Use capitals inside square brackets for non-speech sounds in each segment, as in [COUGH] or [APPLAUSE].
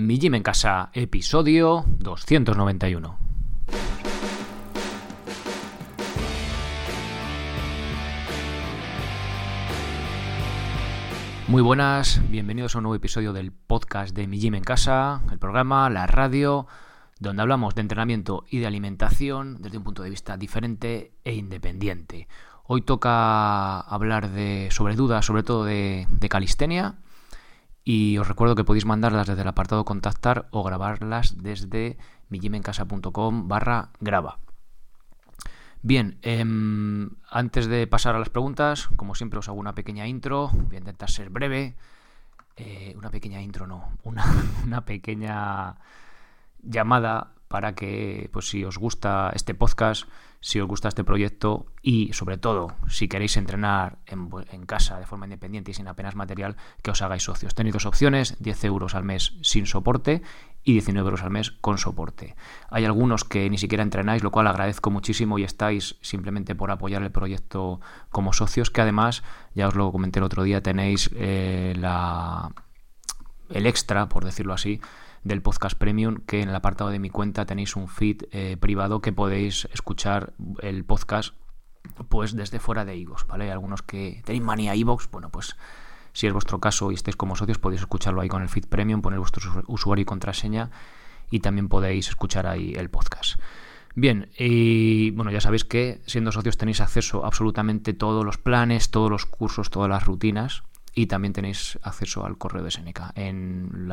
Mi Gym en Casa, episodio 291. Muy buenas, bienvenidos a un nuevo episodio del podcast de Mi Gym en Casa, el programa, la radio, donde hablamos de entrenamiento y de alimentación desde un punto de vista diferente e independiente. Hoy toca hablar de, sobre dudas, sobre todo de, de calistenia. Y os recuerdo que podéis mandarlas desde el apartado contactar o grabarlas desde mijimencasa.com barra graba. Bien, em, antes de pasar a las preguntas, como siempre os hago una pequeña intro, voy a intentar ser breve. Eh, una pequeña intro, no, una, [LAUGHS] una pequeña llamada para que, pues si os gusta este podcast, si os gusta este proyecto y sobre todo si queréis entrenar en, casa de forma independiente y sin apenas material, que os hagáis socios. Tenéis dos opciones, 10 euros al mes sin soporte y 19 euros al mes con soporte. Hay algunos que ni siquiera entrenáis, lo cual agradezco muchísimo y estáis simplemente por apoyar el proyecto como socios, que además, ya os lo comenté el otro día, tenéis eh, la, el extra, por decirlo así, del podcast premium, que en el apartado de mi cuenta tenéis un feed eh, privado que podéis escuchar el podcast pues desde fuera de iVoox, ¿vale? Algunos que tenéis manía iVoox, bueno, pues si es vuestro caso y estáis como socios podéis escucharlo ahí con el feed premium, poner vuestro usuario y contraseña y también podéis escuchar ahí el podcast. Bien, y bueno, ya sabéis que siendo socios tenéis acceso a absolutamente todos los planes, todos los cursos, todas las rutinas y también tenéis acceso al correo de Seneca. En,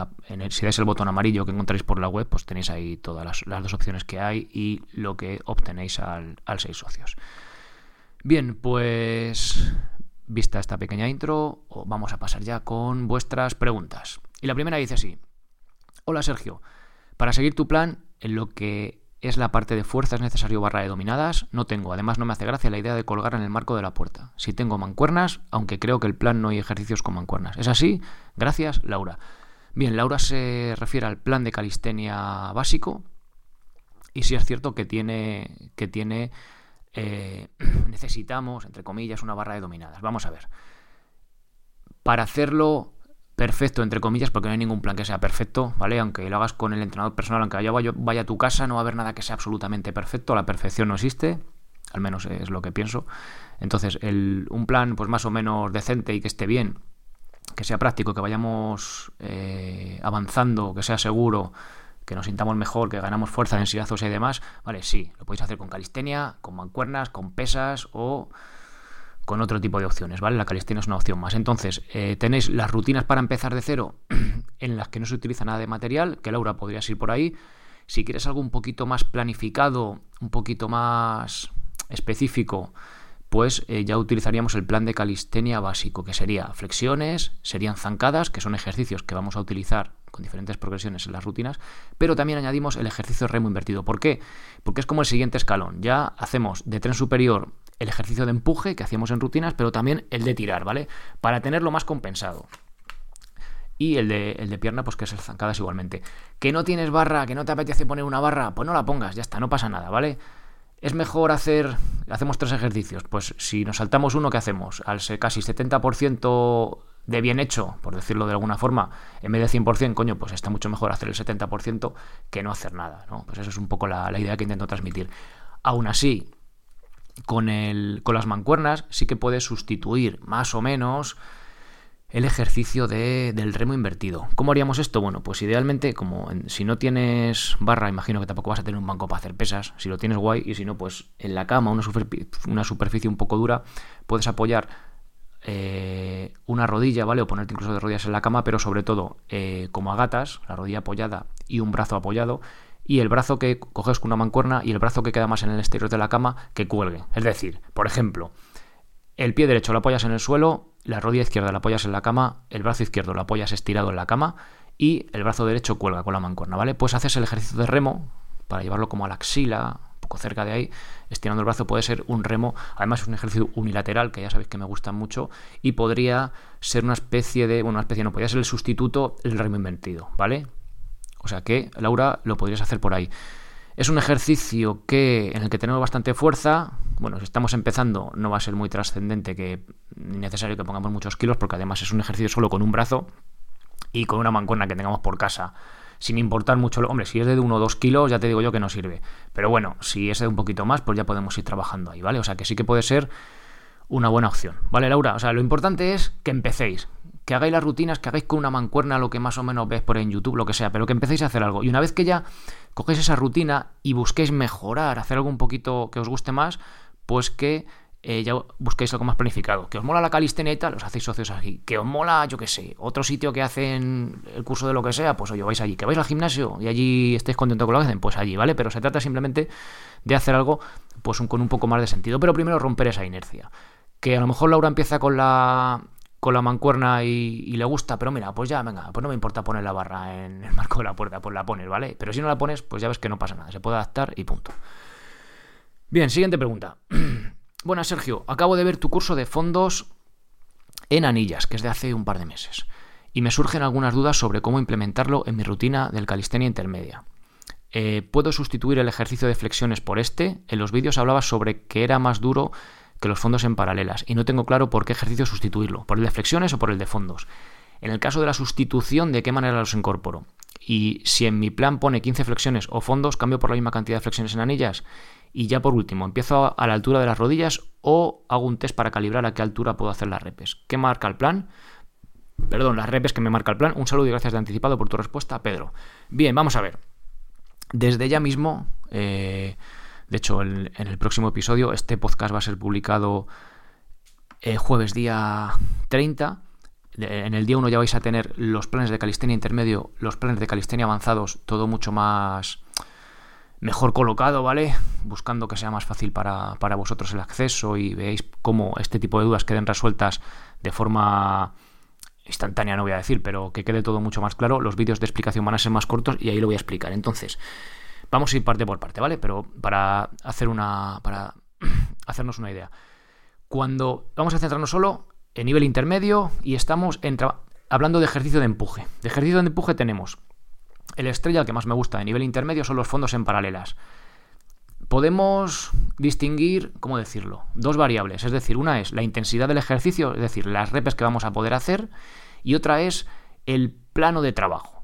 si dais el botón amarillo que encontráis por la web, pues tenéis ahí todas las, dos opciones que hay y lo que obtenéis al, al 6 socios. Bien, pues vista esta pequeña intro, vamos a pasar ya con vuestras preguntas. Y la primera dice así. Hola Sergio, para seguir tu plan, en lo que es la parte de fuerza es necesario barra de dominadas, no tengo. Además no me hace gracia la idea de colgar en el marco de la puerta. Si tengo mancuernas, aunque creo que el plan no hay ejercicios con mancuernas. ¿Es así? Gracias, Laura. Bien, Laura se refiere al plan de calistenia básico. Y sí es cierto que tiene. que tiene. Eh, [CLEARS THROAT] necesitamos, entre comillas, una barra de dominadas. Vamos a ver. Para hacerlo perfecto, entre comillas, porque no hay ningún plan que sea perfecto, ¿vale? Aunque lo hagas con el entrenador personal, aunque vaya, vaya a tu casa, no va a haber nada que sea absolutamente perfecto, la perfección no existe, al menos es lo que pienso. Entonces, el, un plan pues más o menos decente y que esté bien, que sea práctico, que vayamos eh, avanzando, que sea seguro, que nos sintamos mejor, que ganamos fuerza, densidad y demás, vale, sí, lo podéis hacer con calistenia, con mancuernas, con pesas o con otro tipo de opciones, ¿vale? La calistenia es una opción más. Entonces, eh, tenéis las rutinas para empezar de cero, [CLEARS THROAT] en las que no se utiliza nada de material, que Laura podrías ir por ahí. Si quieres algo un poquito más planificado, un poquito más específico, pues eh, ya utilizaríamos el plan de calistenia básico, que sería flexiones, serían zancadas, que son ejercicios que vamos a utilizar con diferentes progresiones en las rutinas, pero también añadimos el ejercicio remo invertido. ¿Por qué? Porque es como el siguiente escalón. Ya hacemos de tren superior el ejercicio de empuje que hacíamos en rutinas, pero también el de tirar, ¿vale? Para tenerlo más compensado. Y el de, el de pierna, pues que es el zancadas igualmente. Que no tienes barra, que no te apetece poner una barra, pues no la pongas, ya está, no pasa nada, ¿vale? Es mejor hacer, hacemos tres ejercicios, pues si nos saltamos uno, ¿qué hacemos? Al ser casi 70% de bien hecho, por decirlo de alguna forma, en vez de 100%, coño, pues está mucho mejor hacer el 70% que no hacer nada, ¿no? Pues eso es un poco la, la idea que intento transmitir. Aún así, con, el, con las mancuernas sí que puedes sustituir más o menos el ejercicio de, del remo invertido. ¿Cómo haríamos esto? Bueno, pues idealmente, como si no tienes barra, imagino que tampoco vas a tener un banco para hacer pesas. Si lo tienes guay, y si no, pues en la cama, una, una superficie un poco dura, puedes apoyar eh, una rodilla, ¿vale? O ponerte incluso de rodillas en la cama, pero sobre todo eh, como a gatas, la rodilla apoyada y un brazo apoyado, y el brazo que coges con una mancuerna y el brazo que queda más en el exterior de la cama que cuelgue. Es decir, por ejemplo, el pie derecho lo apoyas en el suelo, la rodilla izquierda la apoyas en la cama, el brazo izquierdo lo apoyas estirado en la cama y el brazo derecho cuelga con la mancuerna, ¿vale? Pues haces el ejercicio de remo para llevarlo como a la axila, un poco cerca de ahí, estirando el brazo puede ser un remo, además es un ejercicio unilateral que ya sabéis que me gusta mucho y podría ser una especie de, bueno, una especie no, podría ser el sustituto el remo invertido, ¿vale? O sea que, Laura, lo podrías hacer por ahí. Es un ejercicio que, en el que tenemos bastante fuerza. Bueno, si estamos empezando, no va a ser muy trascendente que necesario que pongamos muchos kilos, porque además es un ejercicio solo con un brazo y con una mancuerna que tengamos por casa sin importar mucho. Hombre, si es de 1 o 2 kilos, ya te digo yo que no sirve. Pero bueno, si es de un poquito más, pues ya podemos ir trabajando ahí, ¿vale? O sea que sí que puede ser una buena opción, ¿vale, Laura? O sea, lo importante es que empecéis, que hagáis las rutinas, que hagáis con una mancuerna lo que más o menos ves por en YouTube, lo que sea, pero que empecéis a hacer algo. Y una vez que ya cogéis esa rutina y busquéis mejorar, hacer algo un poquito que os guste más, pues que eh, ya busquéis algo más planificado. Que os mola la calistenia y tal, os hacéis socios aquí. Que os mola, yo qué sé, otro sitio que hacen el curso de lo que sea, pues os vais allí. Que vais al gimnasio y allí estéis contentos con lo que hacen, pues allí, ¿vale? Pero se trata simplemente de hacer algo pues con un poco más de sentido. Pero primero romper esa inercia que a lo mejor Laura empieza con la con la mancuerna y, le gusta, pero mira, pues ya, venga, pues no me importa poner la barra en el marco de la puerta, pues la pones, ¿vale? Pero si no la pones, pues ya ves que no pasa nada, se puede adaptar y punto. Bien, siguiente pregunta. [CLEARS THROAT] Bueno, Sergio, acabo de ver tu curso de fondos en anillas, que es de hace un par de meses, y me surgen algunas dudas sobre cómo implementarlo en mi rutina del calistenia intermedia. Eh, ¿Puedo sustituir el ejercicio de flexiones por este? En los vídeos hablabas sobre que era más duro que los fondos en paralelas y no tengo claro por qué ejercicio sustituirlo, por el de flexiones o por el de fondos. En el caso de la sustitución, ¿de qué manera los incorporo? Y si en mi plan pone 15 flexiones o fondos, cambio por la misma cantidad de flexiones en anillas. Y ya por último, empiezo a la altura de las rodillas o hago un test para calibrar a qué altura puedo hacer las repes. ¿Qué marca el plan? Perdón, las repes que me marca el plan. Un saludo y gracias de anticipado por tu respuesta, Pedro. Bien, vamos a ver. Desde ya mismo, eh, de hecho, en, el próximo episodio, este podcast va a ser publicado eh, jueves día 30. En el día 1 ya vais a tener los planes de calistenia intermedio, los planes de calistenia avanzados, todo mucho más mejor colocado, ¿vale? Buscando que sea más fácil para, para vosotros el acceso y veáis cómo este tipo de dudas queden resueltas de forma instantánea, no voy a decir, pero que quede todo mucho más claro. Los vídeos de explicación van a ser más cortos y ahí lo voy a explicar. Entonces, Vamos a ir parte por parte, ¿vale? Pero para hacer una. para [CLEARS THROAT] hacernos una idea. Cuando vamos a centrarnos solo en nivel intermedio y estamos hablando de ejercicio de empuje. De ejercicio de empuje tenemos el estrella, el que más me gusta de nivel intermedio, son los fondos en paralelas. Podemos distinguir, ¿cómo decirlo? Dos variables. Es decir, una es la intensidad del ejercicio, es decir, las repes que vamos a poder hacer, y otra es el plano de trabajo.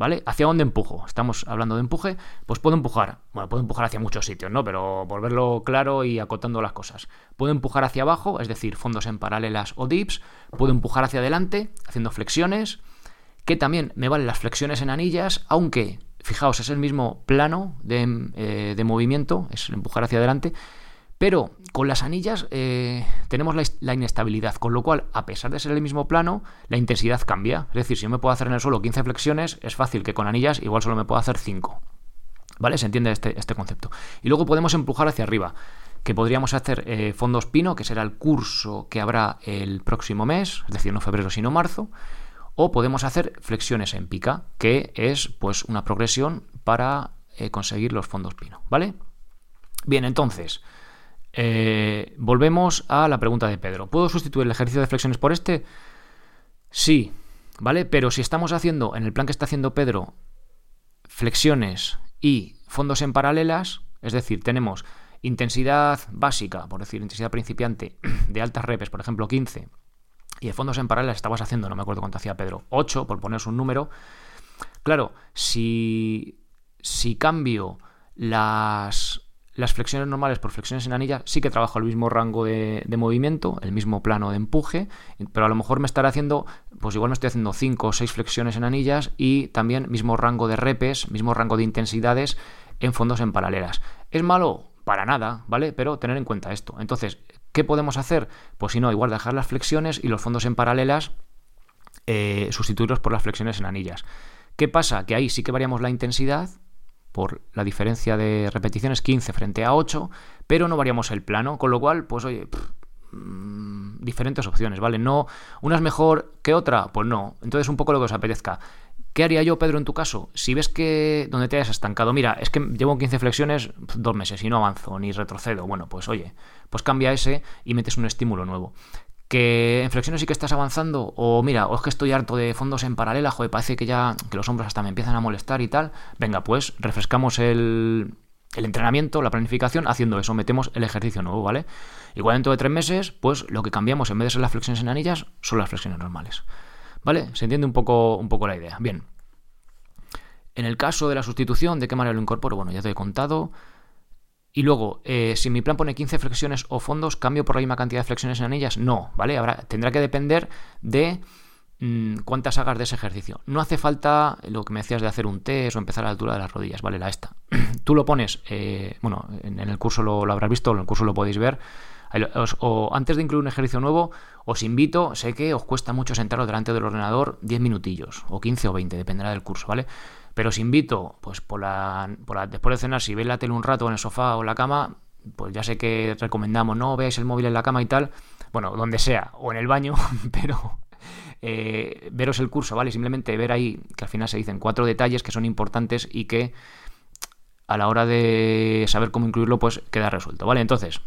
¿Vale? ¿Hacia dónde empujo? Estamos hablando de empuje, pues puedo empujar, bueno, puedo empujar hacia muchos sitios, ¿no? Pero por verlo claro y acotando las cosas. Puedo empujar hacia abajo, es decir, fondos en paralelas o dips, puedo empujar hacia adelante, haciendo flexiones, que también me valen las flexiones en anillas, aunque, fijaos, es el mismo plano de, eh, de movimiento, es empujar hacia adelante, pero con las anillas eh, tenemos la, inestabilidad, con lo cual, a pesar de ser el mismo plano, la intensidad cambia. Es decir, si yo me puedo hacer en el suelo 15 flexiones, es fácil que con anillas igual solo me puedo hacer 5. ¿Vale? Se entiende este, este, concepto. Y luego podemos empujar hacia arriba, que podríamos hacer eh, fondos pino, que será el curso que habrá el próximo mes, es decir, no febrero sino marzo. O podemos hacer flexiones en pica, que es pues una progresión para eh, conseguir los fondos pino. ¿Vale? Bien, entonces. Eh, volvemos a la pregunta de Pedro. ¿Puedo sustituir el ejercicio de flexiones por este? Sí, ¿vale? Pero si estamos haciendo, en el plan que está haciendo Pedro, flexiones y fondos en paralelas, es decir, tenemos intensidad básica, por decir, intensidad principiante [CLEARS THROAT] de altas repes, por ejemplo, 15, y de fondos en paralelas estabas haciendo, no me acuerdo cuánto hacía Pedro, 8, por poneros un número. Claro, si, si cambio las las flexiones normales por flexiones en anilla sí que trabajo el mismo rango de, movimiento, el mismo plano de empuje, pero a lo mejor me estaré haciendo, pues igual me estoy haciendo 5 o 6 flexiones en anillas y también mismo rango de repes, mismo rango de intensidades en fondos en paralelas. ¿Es malo? Para nada, ¿vale? Pero tener en cuenta esto. Entonces, ¿qué podemos hacer? Pues si no, igual dejar las flexiones y los fondos en paralelas eh, sustituirlos por las flexiones en anillas. ¿Qué pasa? Que ahí sí que variamos la intensidad, por la diferencia de repeticiones 15 frente a 8, pero no variamos el plano, con lo cual, pues oye, mm, diferentes opciones, ¿vale? No, una es mejor que otra, pues no. Entonces un poco lo que os apetezca. ¿Qué haría yo, Pedro, en tu caso? Si ves que donde te hayas estancado, mira, es que llevo 15 flexiones dos meses y no avanzo ni retrocedo, bueno, pues oye, pues cambia ese y metes un estímulo nuevo que en flexiones sí que estás avanzando, o mira, o es que estoy harto de fondos en paralela, joder, parece que ya que los hombros hasta me empiezan a molestar y tal, venga, pues refrescamos el, el entrenamiento, la planificación, haciendo eso, metemos el ejercicio nuevo, ¿vale? Igual dentro de tres meses, pues lo que cambiamos en vez de ser las flexiones en anillas, son las flexiones normales. ¿Vale? Se entiende un poco, un poco la idea. Bien. En el caso de la sustitución, ¿de qué manera lo incorporo? Bueno, ya te he contado. Y luego, eh, si mi plan pone 15 flexiones o fondos, ¿cambio por la misma cantidad de flexiones en anillas? No, ¿vale? Ahora tendrá que depender de mm, cuántas hagas de ese ejercicio. No hace falta lo que me decías de hacer un test o empezar a la altura de las rodillas, ¿vale? La esta. [CLEARS THROAT] Tú lo pones, eh, bueno, en, el curso lo, lo, habrás visto, en el curso lo podéis ver. o antes de incluir un ejercicio nuevo, os invito, sé que os cuesta mucho sentaros delante del ordenador 10 minutillos, o 15 o 20, dependerá del curso, ¿vale? Pero os invito, pues por la, después de cenar, si veis la tele un rato en el sofá o en la cama, pues ya sé que recomendamos, no veáis el móvil en la cama y tal, bueno, donde sea, o en el baño, [LAUGHS] pero eh, veros el curso, ¿vale? Simplemente ver ahí que al final se dicen cuatro detalles que son importantes y que a la hora de saber cómo incluirlo, pues queda resuelto, ¿vale? Entonces,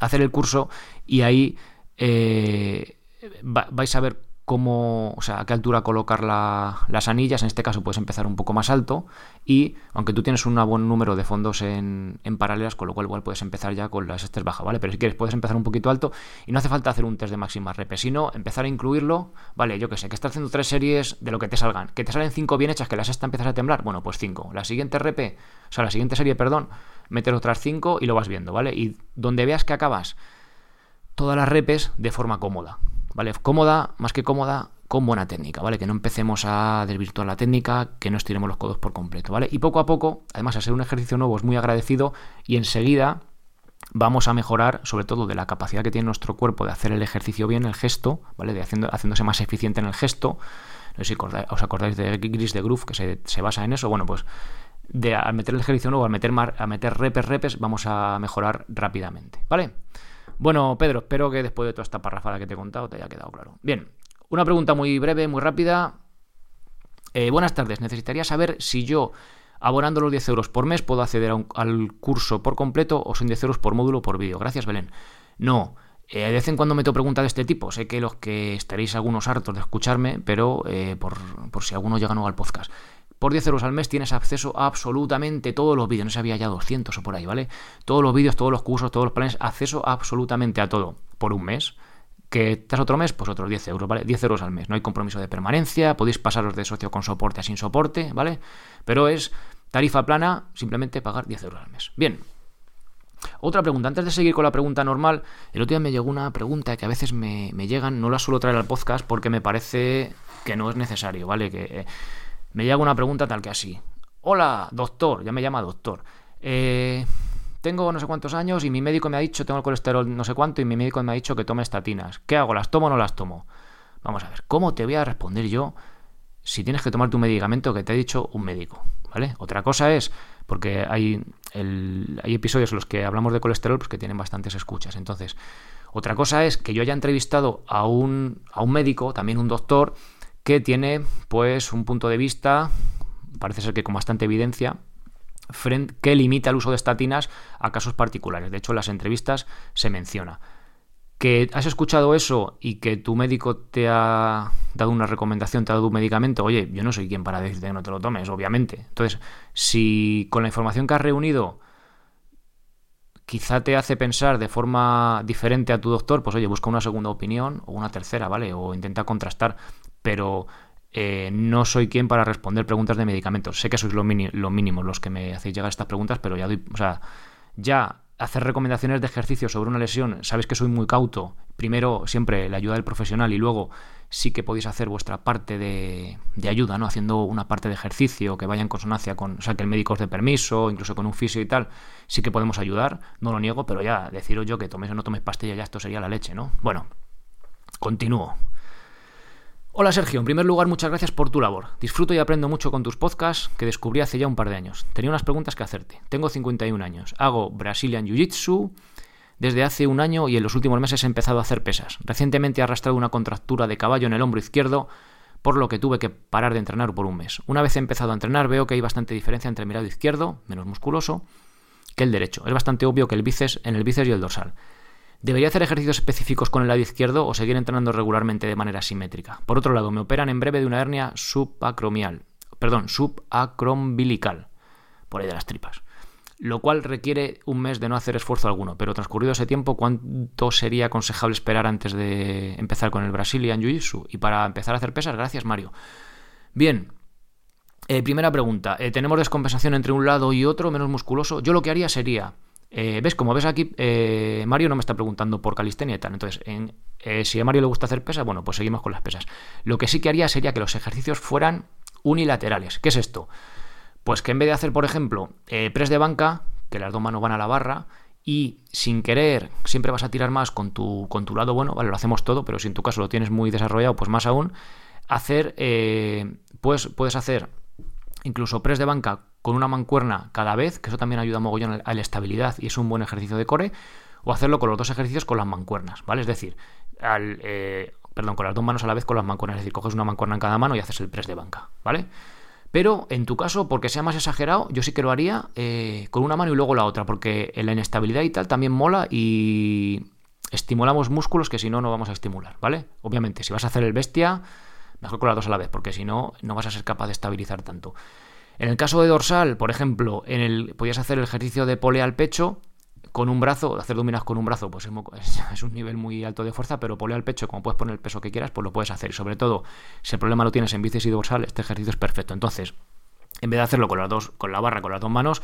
hacer el curso y ahí eh, vais a ver cómo, o sea, a qué altura colocar las anillas. En este caso puedes empezar un poco más alto y aunque tú tienes un buen número de fondos en, paralelas, con lo cual igual puedes empezar ya con las estés bajas, ¿vale? Pero si quieres puedes empezar un poquito alto y no hace falta hacer un test de máxima rep, sino empezar a incluirlo, ¿vale? Yo que sé, que estás haciendo tres series de lo que te salgan, que te salen cinco bien hechas, que la sexta empiezas a temblar, bueno, pues cinco. La siguiente rep, o sea, la siguiente serie, perdón, meter otras cinco y lo vas viendo, ¿vale? Y donde veas que acabas todas las repes de forma cómoda. ¿Vale? Cómoda, más que cómoda, con buena técnica, ¿vale? Que no empecemos a desvirtuar la técnica, que no estiremos los codos por completo, ¿vale? Y poco a poco, además, ser un ejercicio nuevo es muy agradecido y enseguida vamos a mejorar, sobre todo, de la capacidad que tiene nuestro cuerpo de hacer el ejercicio bien, el gesto, ¿vale? De haciendo, haciéndose más eficiente en el gesto. No sé si os acordáis de Gris de Groove, que se, basa en eso. Bueno, pues de, al meter el ejercicio nuevo, al meter, a meter repes, repes, vamos a mejorar rápidamente, ¿vale? Bueno, Pedro, espero que después de toda esta parrafada que te he contado te haya quedado claro. Bien, una pregunta muy breve, muy rápida. Eh, buenas tardes, necesitaría saber si yo, abonando los 10 euros por mes, puedo acceder al curso por completo o son 10 euros por módulo por vídeo. Gracias, Belén. No, eh, de vez en cuando meto preguntas de este tipo. Sé que los que estaréis algunos hartos de escucharme, pero eh, por, por, si alguno llega nuevo al podcast. Por 10 euros al mes tienes acceso a absolutamente todos los vídeos. No sabía ya 200 o por ahí, ¿vale? Todos los vídeos, todos los cursos, todos los planes, acceso absolutamente a todo por un mes. ¿Que estás otro mes? Pues otros 10 euros, ¿vale? 10 euros al mes. No hay compromiso de permanencia, podéis pasaros de socio con soporte a sin soporte, ¿vale? Pero es tarifa plana, simplemente pagar 10 euros al mes. Bien. Otra pregunta, antes de seguir con la pregunta normal, el otro día me llegó una pregunta que a veces me, llegan, no la suelo traer al podcast porque me parece que no es necesario, ¿vale? Que eh, me llega una pregunta tal que así. Hola, doctor, ya me llama doctor. Eh, tengo no sé cuántos años y mi médico me ha dicho, tengo el colesterol no sé cuánto y mi médico me ha dicho que tome estatinas. ¿Qué hago? ¿Las tomo o no las tomo? Vamos a ver, ¿cómo te voy a responder yo si tienes que tomar tu medicamento que te ha dicho un médico? ¿Vale? Otra cosa es, porque hay, hay episodios en los que hablamos de colesterol pues, que tienen bastantes escuchas. Entonces, otra cosa es que yo haya entrevistado a un, a un médico, también un doctor, que tiene pues un punto de vista, parece ser que con bastante evidencia, que limita el uso de estatinas a casos particulares. De hecho, en las entrevistas se menciona. Que has escuchado eso y que tu médico te ha dado una recomendación, te ha dado un medicamento, oye, yo no soy quien para decirte que no te lo tomes, obviamente. Entonces, si con la información que has reunido quizá te hace pensar de forma diferente a tu doctor, pues oye, busca una segunda opinión o una tercera, ¿vale? O intenta contrastar pero eh, no soy quien para responder preguntas de medicamentos. Sé que sois lo, mínimo los que me hacéis llegar estas preguntas, pero ya doy, o sea, ya hacer recomendaciones de ejercicio sobre una lesión, sabéis que soy muy cauto. Primero, siempre la ayuda del profesional y luego sí que podéis hacer vuestra parte de, ayuda, ¿no? Haciendo una parte de ejercicio que vaya en consonancia con, o sea, que el médico os dé permiso, incluso con un fisio y tal, sí que podemos ayudar, no lo niego, pero ya deciros yo que toméis o no toméis pastilla, ya esto sería la leche, ¿no? Bueno, continúo. Hola Sergio, en primer lugar muchas gracias por tu labor. Disfruto y aprendo mucho con tus podcasts que descubrí hace ya un par de años. Tenía unas preguntas que hacerte. Tengo 51 años, hago Brazilian Jiu-Jitsu desde hace un año y en los últimos meses he empezado a hacer pesas. Recientemente he arrastrado una contractura de caballo en el hombro izquierdo, por lo que tuve que parar de entrenar por un mes. Una vez he empezado a entrenar veo que hay bastante diferencia entre el lado izquierdo, menos musculoso, que el derecho. Es bastante obvio que el bíceps en el bíceps y el dorsal. ¿Debería hacer ejercicios específicos con el lado izquierdo o seguir entrenando regularmente de manera simétrica? Por otro lado, me operan en breve de una hernia subacromial, perdón, subacrombilical, por ahí de las tripas, lo cual requiere un mes de no hacer esfuerzo alguno, pero transcurrido ese tiempo, ¿cuánto sería aconsejable esperar antes de empezar con el Brazilian Jiu-Jitsu? Y para empezar a hacer pesas, gracias Mario. Bien, Eh, primera pregunta, eh, ¿tenemos descompensación entre un lado y otro, menos musculoso? Yo lo que haría sería, eh, ¿ves? Como ves aquí, Mario no me está preguntando por calistenia y tal. Entonces, si a Mario le gusta hacer pesas, bueno, pues seguimos con las pesas. Lo que sí que haría sería que los ejercicios fueran unilaterales. ¿Qué es esto? Pues que en vez de hacer, por ejemplo, press de banca, que las dos manos van a la barra, y sin querer siempre vas a tirar más con tu, con tu lado bueno, vale, lo hacemos todo, pero si en tu caso lo tienes muy desarrollado, pues más aún, hacer, pues puedes hacer incluso press de banca con una mancuerna cada vez, que eso también ayuda mogollón a la estabilidad y es un buen ejercicio de core, o hacerlo con los dos ejercicios con las mancuernas, ¿vale? Es decir, al, eh, perdón, con las dos manos a la vez con las mancuernas, es decir, coges una mancuerna en cada mano y haces el press de banca, ¿vale? Pero en tu caso, porque sea más exagerado, yo sí que lo haría eh, con una mano y luego la otra, porque la inestabilidad y tal también mola y estimulamos músculos que si no, no vamos a estimular, ¿vale? Obviamente, si vas a hacer el bestia, Mejor con las dos a la vez, porque si no, no vas a ser capaz de estabilizar tanto. En el caso de dorsal, por ejemplo, en el, podías hacer el ejercicio de pole al pecho con un brazo, hacer dominas con un brazo, pues [LAUGHS] es, un nivel muy alto de fuerza, pero pole al pecho, como puedes poner el peso que quieras, pues lo puedes hacer. Y sobre todo, si el problema lo tienes en bíceps y dorsal, este ejercicio es perfecto. Entonces, en vez de hacerlo con las dos, con la barra, con las dos manos,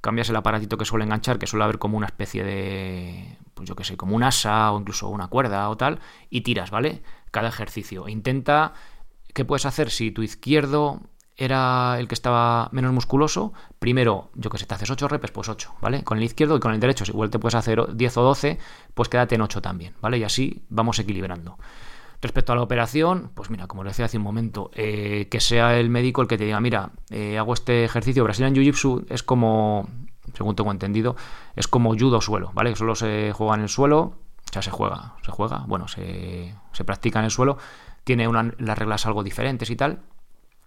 cambias el aparatito que suele enganchar, que suele haber como una especie de, pues yo que sé, como un asa o incluso una cuerda o tal, y tiras, ¿vale? Cada ejercicio. Intenta, ¿qué puedes hacer si tu izquierdo era el que estaba menos musculoso? Primero, yo que sé, te haces 8 repes, pues 8, ¿vale? Con el izquierdo y con el derecho, si igual te puedes hacer 10 o 12, pues quédate en 8 también, ¿vale? Y así vamos equilibrando. Respecto a la operación, pues mira, como le decía hace un momento, eh, que sea el médico el que te diga, mira, eh, hago este ejercicio. Brazilian Jiu-Jitsu es como, según tengo entendido, es como judo suelo, ¿vale? Solo se juega en el suelo, o sea, se juega, se juega, bueno, se, se practica en el suelo, tiene las reglas algo diferentes y tal,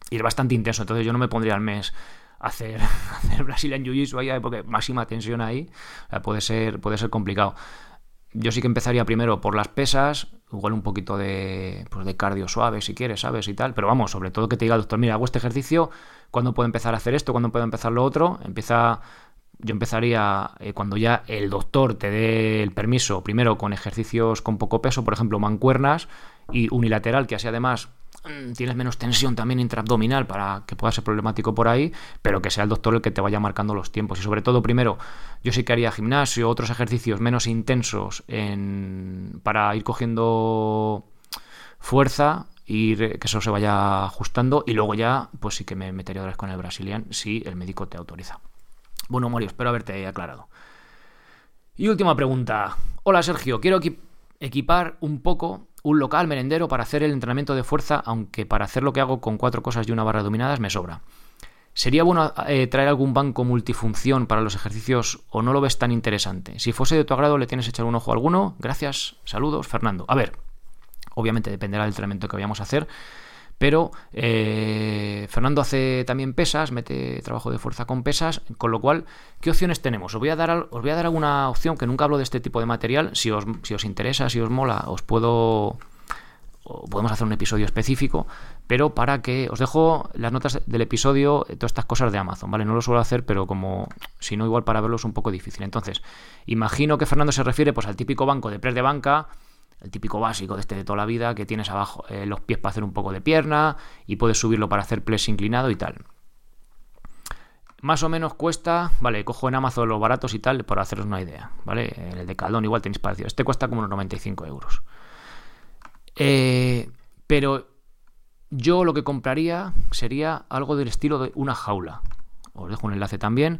y es bastante intenso, entonces yo no me pondría al mes a hacer, [LAUGHS] hacer Brazilian Jiu-Jitsu ahí, porque máxima tensión ahí, puede, ser, puede ser complicado. Yo sí que empezaría primero por las pesas, igual un poquito de, pues de cardio suave si quieres, ¿sabes? Y tal. Pero vamos, sobre todo que te diga el doctor, mira, hago este ejercicio, ¿cuándo puedo empezar a hacer esto? ¿Cuándo puedo empezar lo otro? Empieza, yo empezaría eh, cuando ya el doctor te dé el permiso, primero con ejercicios con poco peso, por ejemplo, mancuernas y unilateral, que así además Mm, tienes menos tensión también intraabdominal para que pueda ser problemático por ahí, pero que sea el doctor el que te vaya marcando los tiempos. Y sobre todo, primero, yo sí que haría gimnasio, otros ejercicios menos intensos en, para ir cogiendo fuerza y que eso se vaya ajustando y luego ya pues sí que me metería otra vez con el brasilian si el médico te autoriza. Bueno, Mario, espero haberte aclarado. Y última pregunta. Hola Sergio, quiero equipar un poco un local merendero para hacer el entrenamiento de fuerza, aunque para hacer lo que hago con cuatro cosas y una barra dominadas me sobra. ¿Sería bueno eh, traer algún banco multifunción para los ejercicios o no lo ves tan interesante? Si fuese de tu agrado, ¿le tienes echar un ojo a alguno? Gracias, saludos, Fernando. A ver, obviamente dependerá del entrenamiento que vayamos a hacer, pero eh, Fernando hace también pesas, mete trabajo de fuerza con pesas, con lo cual, ¿qué opciones tenemos? Os voy a dar, os voy a dar alguna opción que nunca hablo de este tipo de material. Si os, si os interesa, si os mola, os puedo podemos hacer un episodio específico, pero para que os dejo las notas del episodio, todas estas cosas de Amazon, ¿vale? No lo suelo hacer, pero como si no, igual para verlo es un poco difícil. Entonces, imagino que Fernando se refiere pues al típico banco de press de banca, el típico básico de este de toda la vida, que tienes abajo eh, los pies para hacer un poco de pierna y puedes subirlo para hacer press inclinado y tal. Más o menos cuesta, vale, cojo en Amazon los baratos y tal, por haceros una idea, ¿vale? El de Caldón igual tenéis parecido. Este cuesta como unos 95 euros. Eh, pero yo lo que compraría sería algo del estilo de una jaula. Os dejo un enlace también.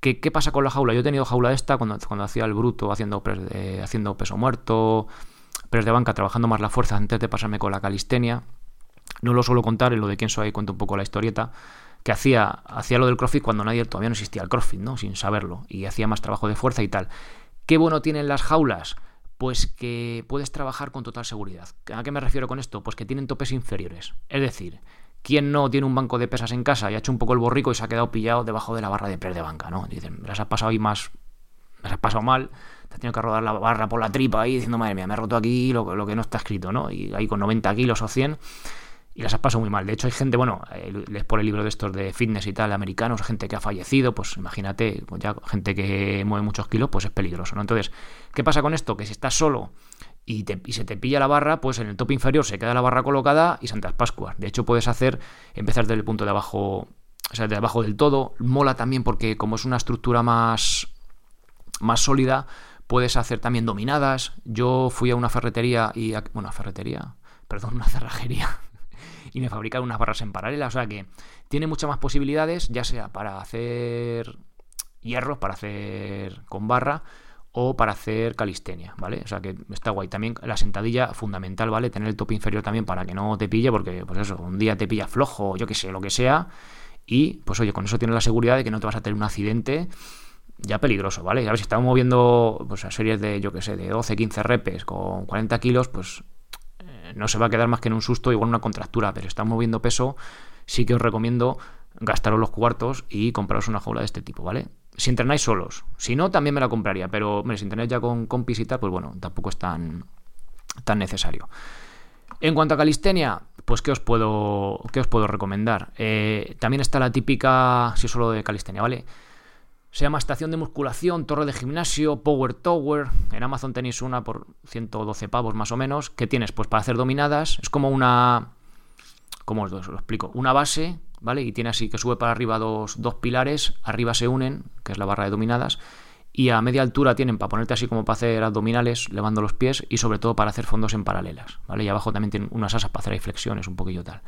¿Qué, qué pasa con la jaula? Yo he tenido jaula esta cuando, cuando hacía el bruto, haciendo, haciendo peso muerto, pero de banca trabajando más la fuerza antes de pasarme con la calistenia. No lo suelo contar, en lo de quién soy, cuento un poco la historieta, que hacía, hacía lo del CrossFit cuando nadie todavía no existía el CrossFit, ¿no? Sin saberlo, y hacía más trabajo de fuerza y tal. ¿Qué bueno tienen las jaulas? Pues que puedes trabajar con total seguridad. ¿A qué me refiero con esto? Pues que tienen topes inferiores. Es decir, ¿quién no tiene un banco de pesas en casa y ha hecho un poco el borrico y se ha quedado pillado debajo de la barra de press de banca, ¿no? Dicen, las has pasado ahí más, las has pasado mal, te tenido que rodar la barra por la tripa ahí diciendo, madre mía, me he roto aquí lo, que no está escrito, ¿no? Y ahí con 90 kilos o 100 y las has pasado muy mal. De hecho, hay gente, bueno, eh, les pone el libro de estos de fitness y tal, americanos, gente que ha fallecido, pues imagínate, pues ya gente que mueve muchos kilos, pues es peligroso, ¿no? Entonces, ¿qué pasa con esto? Que si estás solo y, se te pilla la barra, pues en el top inferior se queda la barra colocada y Santas Pascuas. De hecho, puedes hacer, empezar desde el punto de abajo, o sea, de abajo del todo. Mola también porque como es una estructura más, más sólida, puedes hacer también dominadas. Yo fui a una ferretería y, bueno, una ferretería, [LAUGHS] perdón, una cerrajería. [LAUGHS] y me fabricaron unas barras en paralela. O sea que tiene muchas más posibilidades, ya sea para hacer hierros, para hacer con barra, o para hacer calistenia, ¿vale? O sea que está guay. También la sentadilla fundamental, ¿vale? Tener el top inferior también para que no te pille, porque pues eso, un día te pilla flojo, yo que sé, lo que sea, y pues oye, con eso tienes la seguridad de que no te vas a tener un accidente ya peligroso, ¿vale? A ver, si estamos moviendo pues, a series de, yo que sé, de 12, 15 repes con 40 kilos, pues eh, no se va a quedar más que en un susto, igual una contractura, pero si estamos moviendo peso, sí que os recomiendo gastaros los cuartos y compraros una jaula de este tipo, ¿vale? si entrenáis solos. Si no, también me la compraría, pero si entrenáis ya con compis y tal, pues bueno, tampoco es tan, tan necesario. En cuanto a calistenia, pues ¿qué os puedo, qué os puedo recomendar? Eh, también está la típica, si solo de calistenia, ¿vale? Se llama estación de musculación, torre de gimnasio, power tower. En Amazon tenéis una por 112 pavos más o menos. ¿Qué tienes? Pues para hacer dominadas. Es como una... ¿Cómo os lo explico? Una base ¿vale? Y tiene así que sube para arriba dos, pilares, arriba se unen, que es la barra de dominadas, y a media altura tienen para ponerte así como para hacer abdominales, levando los pies, y sobre todo para hacer fondos en paralelas, ¿vale? Y abajo también tienen unas asas para hacer ahí flexiones, un poquillo tal.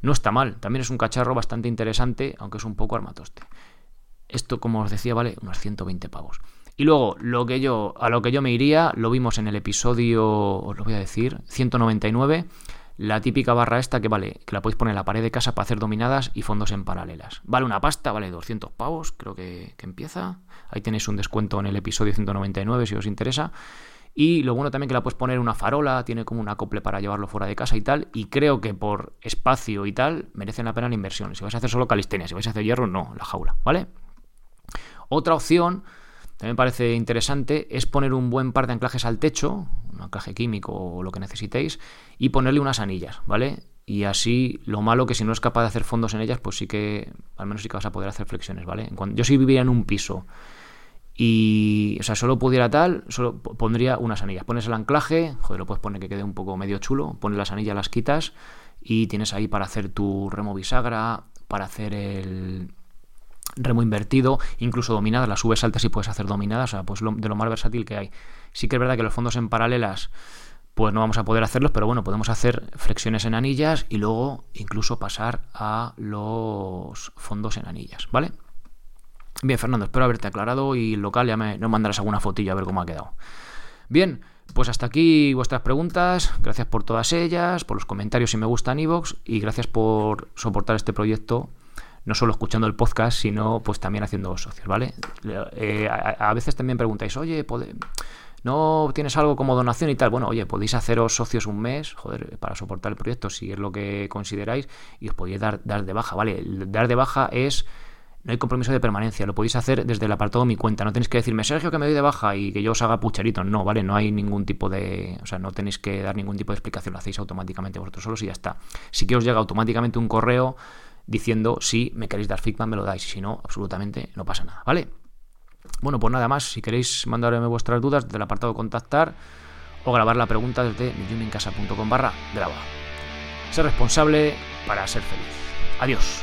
No está mal, también es un cacharro bastante interesante, aunque es un poco armatoste. Esto, como os decía, vale unos 120 pavos. Y luego, lo que yo, a lo que yo me iría, lo vimos en el episodio, os lo voy a decir, 199 la típica barra esta que vale, que la podéis poner en la pared de casa para hacer dominadas y fondos en paralelas. Vale una pasta, vale 200 pavos, creo que, empieza. Ahí tenéis un descuento en el episodio 199 si os interesa. Y lo bueno también que la puedes poner una farola, tiene como un acople para llevarlo fuera de casa y tal. Y creo que por espacio y tal merecen la pena la inversión. Si vais a hacer solo calistenia, si vais a hacer hierro, no, la jaula, ¿vale? Otra opción también parece interesante es poner un buen par de anclajes al techo, un anclaje químico o lo que necesitéis, y ponerle unas anillas, ¿vale? Y así, lo malo que si no es capaz de hacer fondos en ellas, pues sí que, al menos sí que vas a poder hacer flexiones, ¿vale? yo si viviera en un piso y, o sea, solo pudiera tal, solo pondría unas anillas. Pones el anclaje, joder, lo puedes poner que quede un poco medio chulo, pones las anillas, las quitas y tienes ahí para hacer tu remo bisagra, para hacer el, remo invertido, incluso dominadas, las subes altas y puedes hacer dominadas, o sea, pues de lo más versátil que hay. Sí que es verdad que los fondos en paralelas, pues no vamos a poder hacerlos, pero bueno, podemos hacer flexiones en anillas y luego incluso pasar a los fondos en anillas, ¿vale? Bien, Fernando, espero haberte aclarado y local ya me, no mandarás alguna fotillo a ver cómo ha quedado. Bien, pues hasta aquí vuestras preguntas, gracias por todas ellas, por los comentarios si me gustan Evox y gracias por soportar este proyecto no solo escuchando el podcast, sino pues también haciendo socios, ¿vale? Eh, a, veces también preguntáis, oye, ¿no tienes algo como donación y tal? Bueno, oye, podéis haceros socios un mes, joder, para soportar el proyecto, si es lo que consideráis, y os podéis dar, de baja, ¿vale? dar de baja es no hay compromiso de permanencia, lo podéis hacer desde el apartado de mi cuenta. No tenéis que decirme, Sergio, que me doy de baja y que yo os haga pucheritos. No, ¿vale? No hay ningún tipo de. O sea, no tenéis que dar ningún tipo de explicación, lo hacéis automáticamente vosotros solos y ya está. Si que os llega automáticamente un correo diciendo si me queréis dar feedback, me lo dais, si no, absolutamente no pasa nada, ¿vale? Bueno, pues nada más, si queréis mandarme vuestras dudas desde el apartado contactar o grabar la pregunta desde mijumencasa.com barra graba. Ser responsable para ser feliz. Adiós.